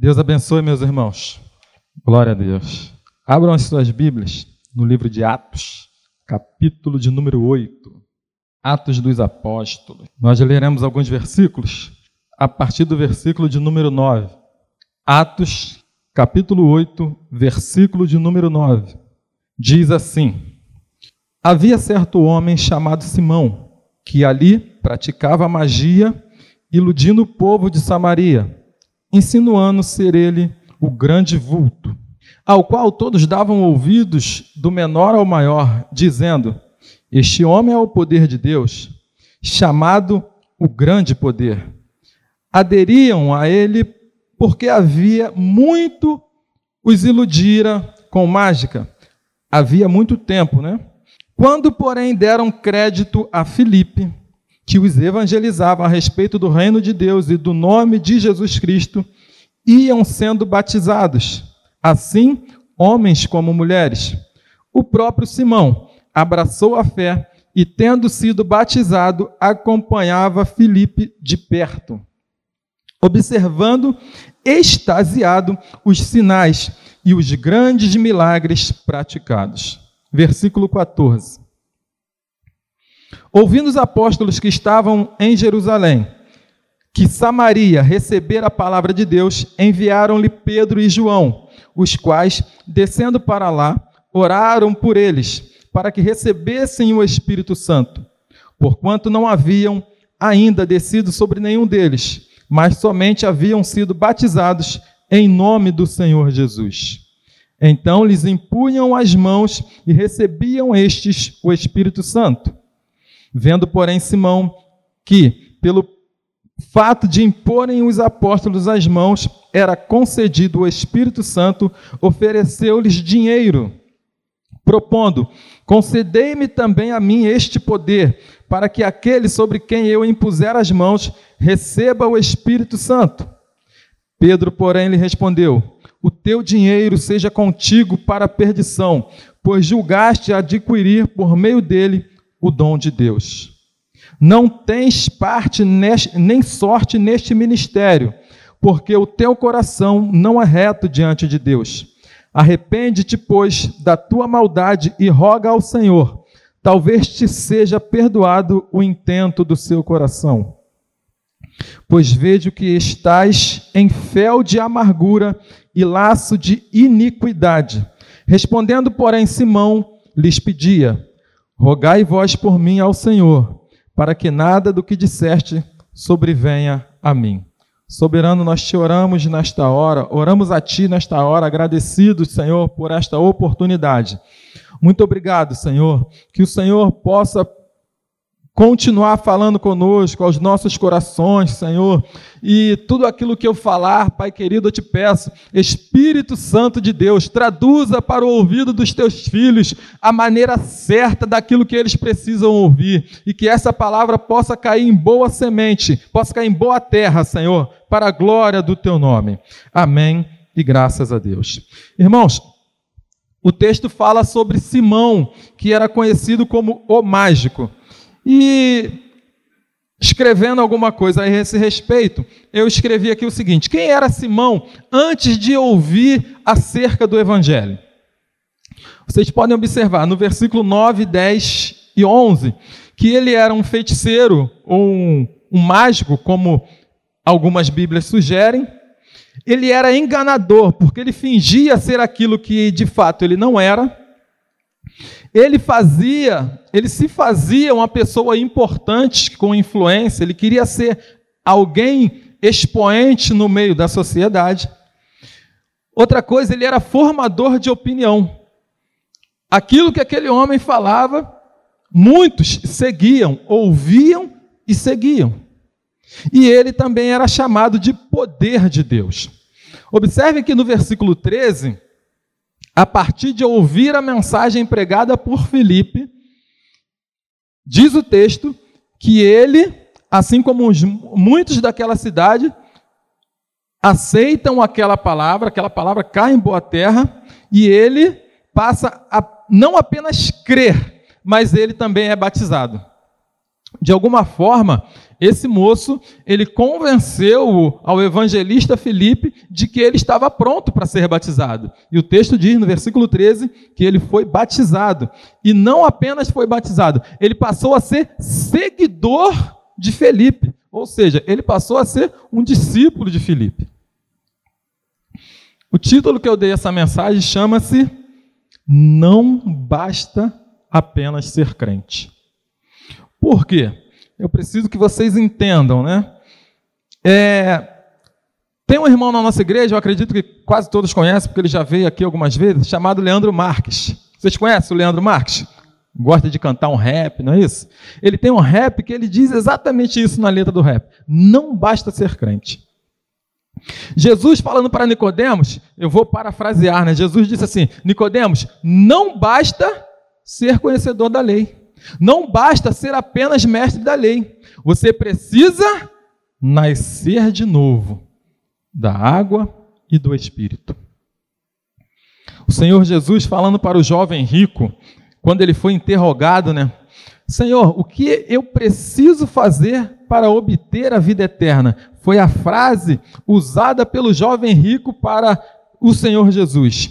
Deus abençoe, meus irmãos. Glória a Deus. Abram as suas Bíblias no livro de Atos, capítulo de número 8. Atos dos Apóstolos. Nós leremos alguns versículos a partir do versículo de número 9. Atos, capítulo 8, versículo de número 9. Diz assim: Havia certo homem chamado Simão, que ali praticava magia, iludindo o povo de Samaria insinuando ser ele o grande vulto, ao qual todos davam ouvidos do menor ao maior, dizendo: Este homem é o poder de Deus, chamado o grande poder. Aderiam a ele porque havia muito os iludira com mágica. Havia muito tempo, né? Quando, porém, deram crédito a Filipe, que os evangelizava a respeito do reino de Deus e do nome de Jesus Cristo, iam sendo batizados, assim homens como mulheres. O próprio Simão abraçou a fé e, tendo sido batizado, acompanhava Filipe de perto, observando extasiado os sinais e os grandes milagres praticados. Versículo 14. Ouvindo os apóstolos que estavam em Jerusalém, que Samaria recebera a palavra de Deus, enviaram-lhe Pedro e João, os quais, descendo para lá, oraram por eles, para que recebessem o Espírito Santo, porquanto não haviam ainda descido sobre nenhum deles, mas somente haviam sido batizados em nome do Senhor Jesus. Então lhes impunham as mãos e recebiam estes o Espírito Santo. Vendo, porém, Simão que, pelo fato de imporem os apóstolos as mãos, era concedido o Espírito Santo, ofereceu-lhes dinheiro, propondo: Concedei-me também a mim este poder, para que aquele sobre quem eu impuser as mãos receba o Espírito Santo. Pedro, porém, lhe respondeu: O teu dinheiro seja contigo para a perdição, pois julgaste adquirir por meio dele o dom de Deus. Não tens parte nem sorte neste ministério, porque o teu coração não é reto diante de Deus. Arrepende-te, pois, da tua maldade e roga ao Senhor. Talvez te seja perdoado o intento do seu coração. Pois vejo que estás em fel de amargura e laço de iniquidade. Respondendo, porém, Simão lhes pedia: Rogai vós por mim ao Senhor, para que nada do que disseste sobrevenha a mim. Soberano, nós te oramos nesta hora, oramos a Ti nesta hora, agradecidos, Senhor, por esta oportunidade. Muito obrigado, Senhor, que o Senhor possa continuar falando conosco, aos nossos corações, Senhor. E tudo aquilo que eu falar, Pai querido, eu te peço, Espírito Santo de Deus, traduza para o ouvido dos teus filhos a maneira certa daquilo que eles precisam ouvir. E que essa palavra possa cair em boa semente, possa cair em boa terra, Senhor, para a glória do teu nome. Amém e graças a Deus. Irmãos, o texto fala sobre Simão, que era conhecido como o mágico. E escrevendo alguma coisa a esse respeito, eu escrevi aqui o seguinte: quem era Simão antes de ouvir acerca do Evangelho? Vocês podem observar no versículo 9, 10 e 11 que ele era um feiticeiro ou um, um mágico, como algumas Bíblias sugerem. Ele era enganador, porque ele fingia ser aquilo que de fato ele não era. Ele fazia, ele se fazia uma pessoa importante com influência, ele queria ser alguém expoente no meio da sociedade. Outra coisa, ele era formador de opinião. Aquilo que aquele homem falava, muitos seguiam, ouviam e seguiam. E ele também era chamado de poder de Deus. Observe que no versículo 13, a partir de ouvir a mensagem pregada por Filipe, diz o texto que ele, assim como os, muitos daquela cidade, aceitam aquela palavra, aquela palavra cai em boa terra, e ele passa a não apenas crer, mas ele também é batizado. De alguma forma, esse moço, ele convenceu ao evangelista Felipe de que ele estava pronto para ser batizado. E o texto diz no versículo 13 que ele foi batizado. E não apenas foi batizado, ele passou a ser seguidor de Felipe. Ou seja, ele passou a ser um discípulo de Felipe. O título que eu dei a essa mensagem chama-se Não basta apenas ser crente. Por quê? Eu preciso que vocês entendam, né? É, tem um irmão na nossa igreja, eu acredito que quase todos conhecem, porque ele já veio aqui algumas vezes, chamado Leandro Marques. Vocês conhecem o Leandro Marques? Gosta de cantar um rap, não é isso? Ele tem um rap que ele diz exatamente isso na letra do rap. Não basta ser crente. Jesus falando para Nicodemos, eu vou parafrasear, né? Jesus disse assim: Nicodemos, não basta ser conhecedor da lei. Não basta ser apenas mestre da lei. Você precisa nascer de novo da água e do espírito. O Senhor Jesus falando para o jovem rico, quando ele foi interrogado, né? Senhor, o que eu preciso fazer para obter a vida eterna? Foi a frase usada pelo jovem rico para o Senhor Jesus.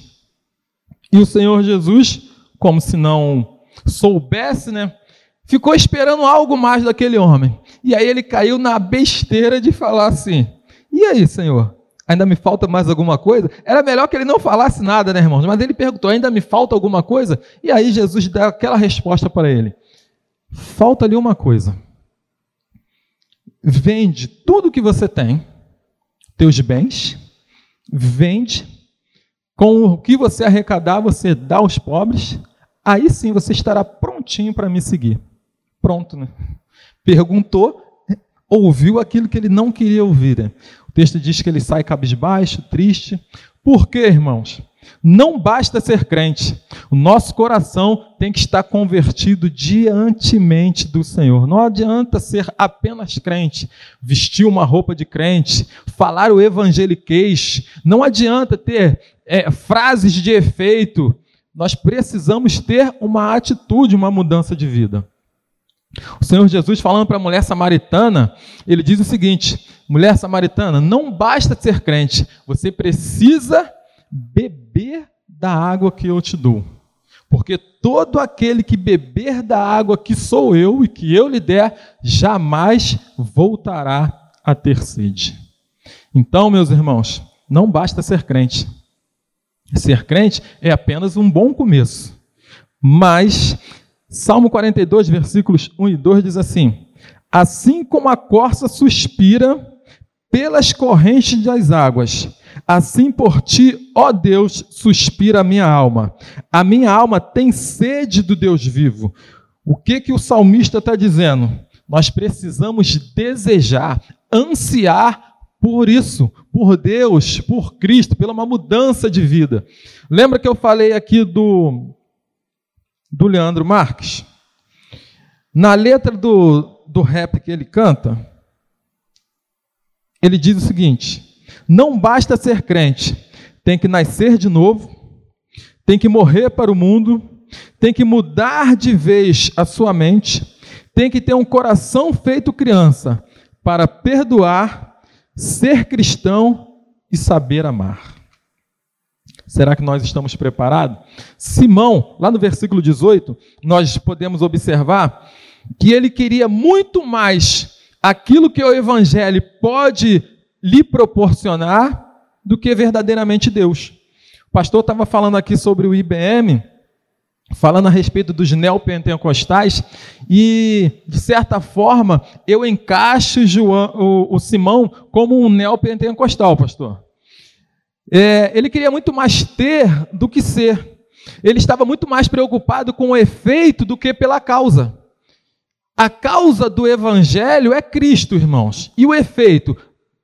E o Senhor Jesus, como se não soubesse, né? Ficou esperando algo mais daquele homem. E aí ele caiu na besteira de falar assim: E aí, Senhor? Ainda me falta mais alguma coisa? Era melhor que ele não falasse nada, né, irmãos? Mas ele perguntou: Ainda me falta alguma coisa? E aí Jesus dá aquela resposta para ele: Falta-lhe uma coisa. Vende tudo que você tem, teus bens, vende, com o que você arrecadar, você dá aos pobres, aí sim você estará prontinho para me seguir. Pronto, né? Perguntou, ouviu aquilo que ele não queria ouvir. Né? O texto diz que ele sai cabisbaixo, triste. Por quê, irmãos? Não basta ser crente, o nosso coração tem que estar convertido diantemente do Senhor. Não adianta ser apenas crente, vestir uma roupa de crente, falar o evangeliquez, não adianta ter é, frases de efeito, nós precisamos ter uma atitude, uma mudança de vida. O Senhor Jesus, falando para a mulher samaritana, ele diz o seguinte: mulher samaritana, não basta ser crente, você precisa beber da água que eu te dou. Porque todo aquele que beber da água que sou eu e que eu lhe der, jamais voltará a ter sede. Então, meus irmãos, não basta ser crente. Ser crente é apenas um bom começo. Mas, Salmo 42, versículos 1 e 2 diz assim: Assim como a corça suspira pelas correntes das águas, assim por ti, ó Deus, suspira a minha alma. A minha alma tem sede do Deus vivo. O que que o salmista está dizendo? Nós precisamos desejar, ansiar por isso, por Deus, por Cristo, pela uma mudança de vida. Lembra que eu falei aqui do, do Leandro Marques? Na letra do, do rap que ele canta, ele diz o seguinte: não basta ser crente, tem que nascer de novo, tem que morrer para o mundo, tem que mudar de vez a sua mente, tem que ter um coração feito criança para perdoar ser cristão e saber amar. Será que nós estamos preparados? Simão, lá no versículo 18, nós podemos observar que ele queria muito mais aquilo que o evangelho pode lhe proporcionar do que verdadeiramente Deus. O pastor estava falando aqui sobre o IBM, falando a respeito dos neopentecostais, e, de certa forma, eu encaixo João, o, o Simão como um neopentecostal, pastor. É, ele queria muito mais ter do que ser. Ele estava muito mais preocupado com o efeito do que pela causa. A causa do evangelho é Cristo, irmãos. E o efeito?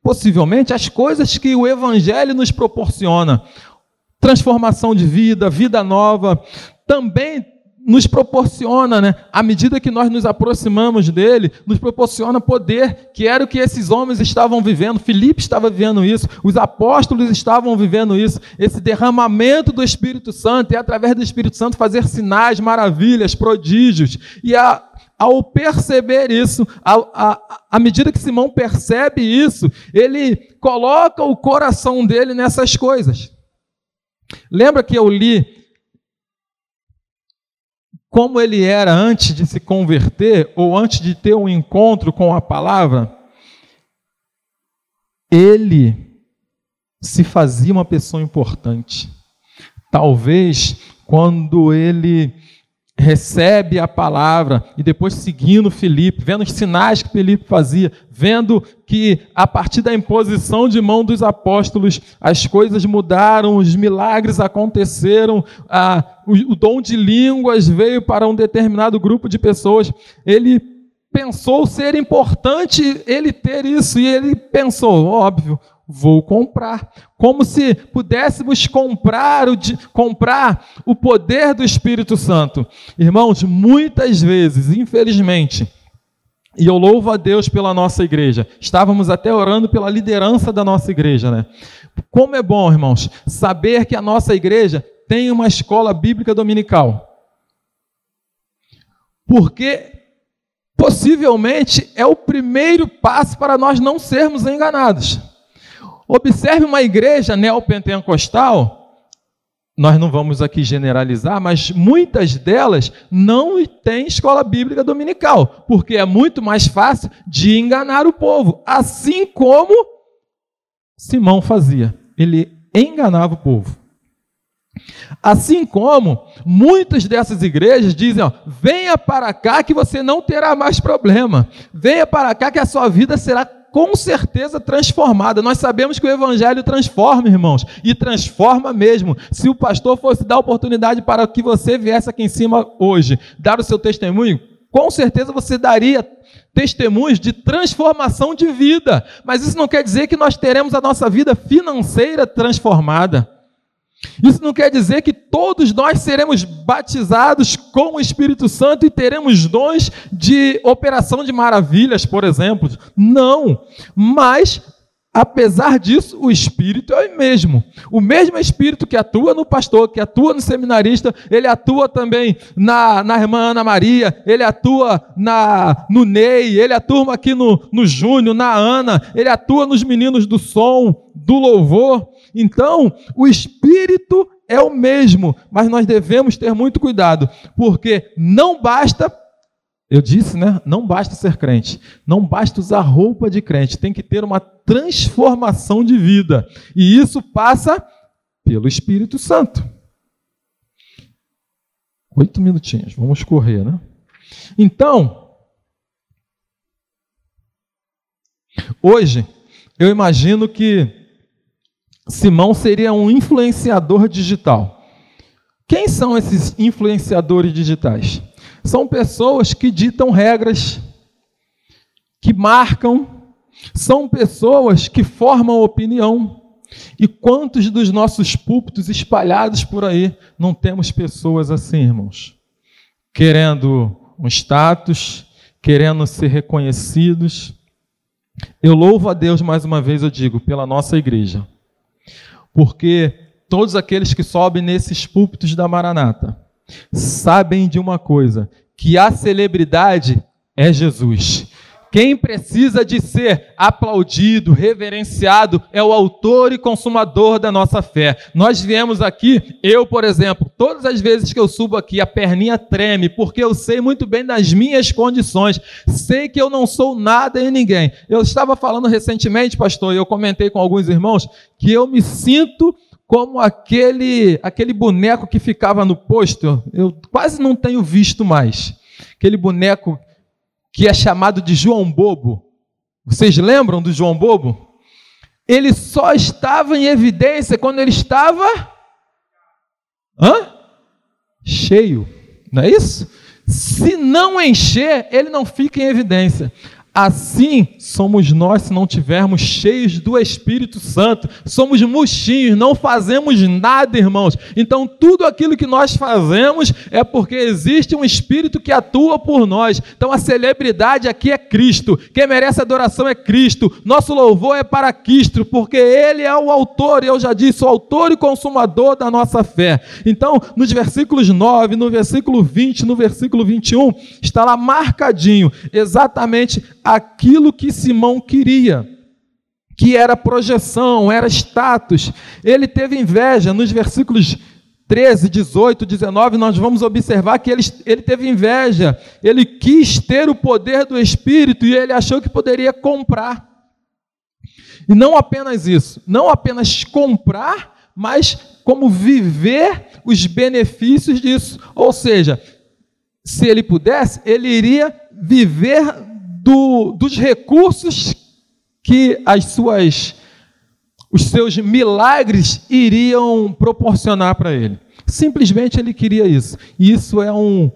Possivelmente as coisas que o evangelho nos proporciona. Transformação de vida, vida nova, também nos proporciona, né, à medida que nós nos aproximamos dele, nos proporciona poder, que era o que esses homens estavam vivendo. Filipe estava vivendo isso, os apóstolos estavam vivendo isso, esse derramamento do Espírito Santo e através do Espírito Santo fazer sinais, maravilhas, prodígios. E a, ao perceber isso, à medida que Simão percebe isso, ele coloca o coração dele nessas coisas. Lembra que eu li como ele era antes de se converter ou antes de ter um encontro com a palavra? Ele se fazia uma pessoa importante. Talvez quando ele recebe a palavra e depois seguindo Felipe, vendo os sinais que Felipe fazia, vendo que a partir da imposição de mão dos apóstolos as coisas mudaram, os milagres aconteceram, a, o, o dom de línguas veio para um determinado grupo de pessoas. Ele pensou ser importante ele ter isso e ele pensou, óbvio, vou comprar. Como se pudéssemos comprar o, comprar o poder do Espírito Santo. Irmãos, muitas vezes, infelizmente, e eu louvo a Deus pela nossa igreja. Estávamos até orando pela liderança da nossa igreja, né? Como é bom, irmãos, saber que a nossa igreja tem uma escola bíblica dominical. Porque possivelmente é o primeiro passo para nós não sermos enganados. Observe uma igreja neopentecostal, nós não vamos aqui generalizar, mas muitas delas não têm escola bíblica dominical, porque é muito mais fácil de enganar o povo, assim como Simão fazia. Ele enganava o povo. Assim como muitas dessas igrejas dizem: ó, venha para cá que você não terá mais problema, venha para cá que a sua vida será com certeza transformada. Nós sabemos que o Evangelho transforma, irmãos, e transforma mesmo. Se o pastor fosse dar oportunidade para que você viesse aqui em cima hoje, dar o seu testemunho, com certeza você daria testemunhos de transformação de vida. Mas isso não quer dizer que nós teremos a nossa vida financeira transformada. Isso não quer dizer que todos nós seremos batizados com o Espírito Santo e teremos dons de operação de maravilhas, por exemplo. Não. Mas, apesar disso, o Espírito é o mesmo. O mesmo Espírito que atua no pastor, que atua no seminarista, ele atua também na, na irmã Ana Maria, ele atua na, no Ney, ele atua aqui no, no Júnior, na Ana, ele atua nos meninos do som, do louvor. Então, o espírito é o mesmo, mas nós devemos ter muito cuidado, porque não basta, eu disse, né? Não basta ser crente, não basta usar roupa de crente, tem que ter uma transformação de vida, e isso passa pelo Espírito Santo. Oito minutinhos, vamos correr, né? Então, hoje, eu imagino que Simão seria um influenciador digital. Quem são esses influenciadores digitais? São pessoas que ditam regras, que marcam, são pessoas que formam opinião. E quantos dos nossos púlpitos espalhados por aí não temos pessoas assim, irmãos? Querendo um status, querendo ser reconhecidos. Eu louvo a Deus mais uma vez, eu digo, pela nossa igreja porque todos aqueles que sobem nesses púlpitos da Maranata sabem de uma coisa: que a celebridade é Jesus. Quem precisa de ser aplaudido, reverenciado, é o autor e consumador da nossa fé. Nós viemos aqui, eu, por exemplo, todas as vezes que eu subo aqui, a perninha treme, porque eu sei muito bem das minhas condições, sei que eu não sou nada em ninguém. Eu estava falando recentemente, pastor, e eu comentei com alguns irmãos, que eu me sinto como aquele, aquele boneco que ficava no posto, eu quase não tenho visto mais. Aquele boneco que é chamado de João Bobo. Vocês lembram do João Bobo? Ele só estava em evidência quando ele estava Hã? cheio, não é isso? Se não encher, ele não fica em evidência. Assim somos nós se não tivermos cheios do Espírito Santo. Somos murchinhos, não fazemos nada, irmãos. Então, tudo aquilo que nós fazemos é porque existe um Espírito que atua por nós. Então, a celebridade aqui é Cristo. Quem merece adoração é Cristo. Nosso louvor é para Cristo, porque Ele é o autor, e eu já disse, o autor e consumador da nossa fé. Então, nos versículos 9, no versículo 20, no versículo 21, está lá marcadinho exatamente aquilo que Simão queria, que era projeção, era status. Ele teve inveja nos versículos 13, 18, 19, nós vamos observar que ele, ele teve inveja, ele quis ter o poder do Espírito e ele achou que poderia comprar. E não apenas isso, não apenas comprar, mas como viver os benefícios disso. Ou seja, se ele pudesse, ele iria viver do, dos recursos que as suas os seus milagres iriam proporcionar para ele. Simplesmente ele queria isso. E isso é um,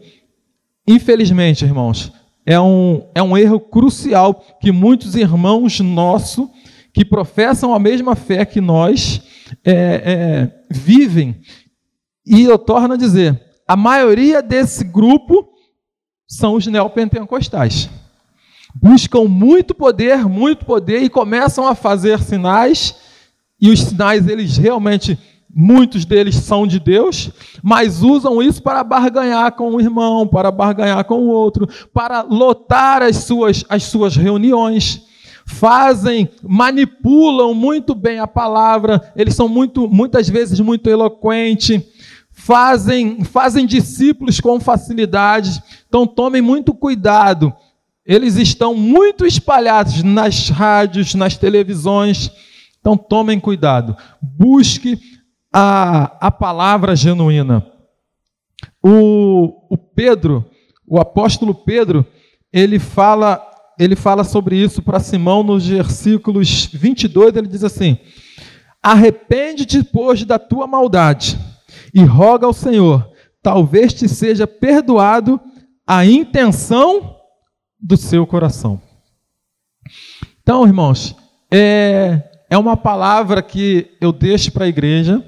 infelizmente, irmãos, é um, é um erro crucial que muitos irmãos nossos que professam a mesma fé que nós é, é, vivem. E eu torno a dizer, a maioria desse grupo são os neopentecostais buscam muito poder, muito poder e começam a fazer sinais, e os sinais eles realmente muitos deles são de Deus, mas usam isso para barganhar com o irmão, para barganhar com o outro, para lotar as suas as suas reuniões. Fazem, manipulam muito bem a palavra, eles são muito muitas vezes muito eloquentes fazem, fazem discípulos com facilidade. Então tomem muito cuidado eles estão muito espalhados nas rádios, nas televisões. Então tomem cuidado. Busque a, a palavra genuína. O, o Pedro, o apóstolo Pedro, ele fala, ele fala sobre isso para Simão nos versículos 22, ele diz assim: Arrepende-te, pois, da tua maldade e roga ao Senhor, talvez te seja perdoado a intenção do seu coração. Então, irmãos, é, é uma palavra que eu deixo para a igreja,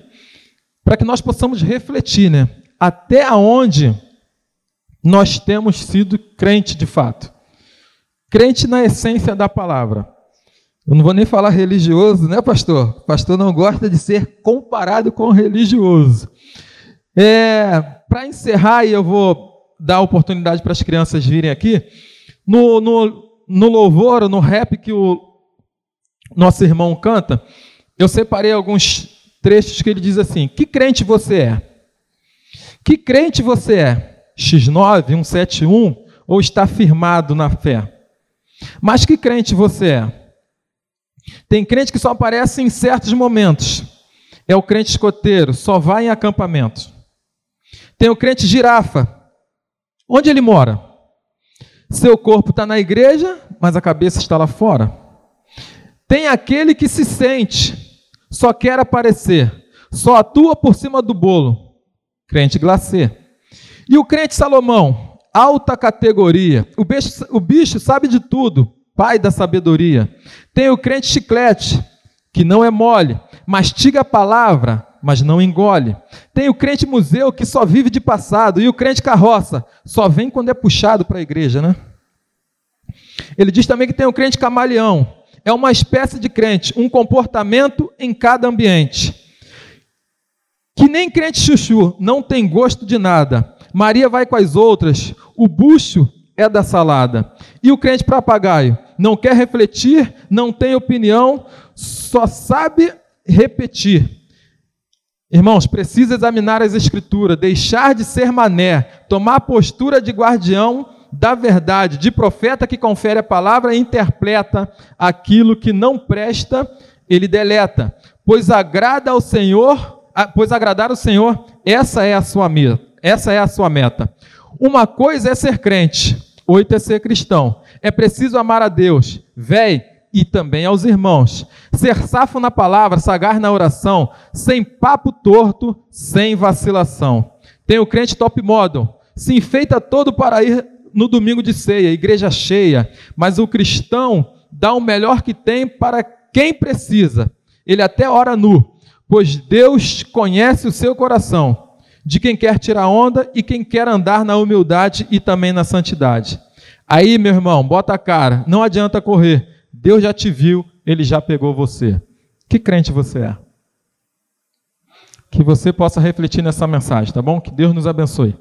para que nós possamos refletir, né? Até onde nós temos sido crente de fato. Crente na essência da palavra. Eu não vou nem falar religioso, né, pastor? Pastor não gosta de ser comparado com religioso. É, para encerrar, e eu vou dar oportunidade para as crianças virem aqui. No, no, no louvor, no rap que o nosso irmão canta, eu separei alguns trechos que ele diz assim: Que crente você é? Que crente você é? X9, 171 ou está firmado na fé? Mas que crente você é? Tem crente que só aparece em certos momentos. É o crente escoteiro, só vai em acampamento. Tem o crente girafa. Onde ele mora? Seu corpo está na igreja, mas a cabeça está lá fora. Tem aquele que se sente, só quer aparecer, só atua por cima do bolo. Crente glacê. E o crente Salomão, alta categoria. O bicho, o bicho sabe de tudo, pai da sabedoria. Tem o crente chiclete, que não é mole, mastiga a palavra, mas não engole. Tem o crente museu que só vive de passado, e o crente carroça só vem quando é puxado para a igreja, né? Ele diz também que tem o crente camaleão, é uma espécie de crente, um comportamento em cada ambiente. Que nem crente chuchu, não tem gosto de nada. Maria vai com as outras, o bucho é da salada. E o crente papagaio, não quer refletir, não tem opinião, só sabe repetir. Irmãos, precisa examinar as Escrituras, deixar de ser mané, tomar postura de guardião da verdade, de profeta que confere a palavra e interpreta aquilo que não presta, ele deleta. Pois agrada ao Senhor, pois agradar ao Senhor, essa é a sua meta. Essa é a sua meta. Uma coisa é ser crente, oito é ser cristão. É preciso amar a Deus, véi, e também aos irmãos. Ser safo na palavra, sagar na oração, sem papo torto, sem vacilação. Tem o crente top model, se enfeita todo para ir no domingo de ceia, igreja cheia, mas o cristão dá o melhor que tem para quem precisa. Ele até ora nu, pois Deus conhece o seu coração, de quem quer tirar onda e quem quer andar na humildade e também na santidade. Aí, meu irmão, bota a cara, não adianta correr. Deus já te viu, ele já pegou você. Que crente você é? Que você possa refletir nessa mensagem, tá bom? Que Deus nos abençoe.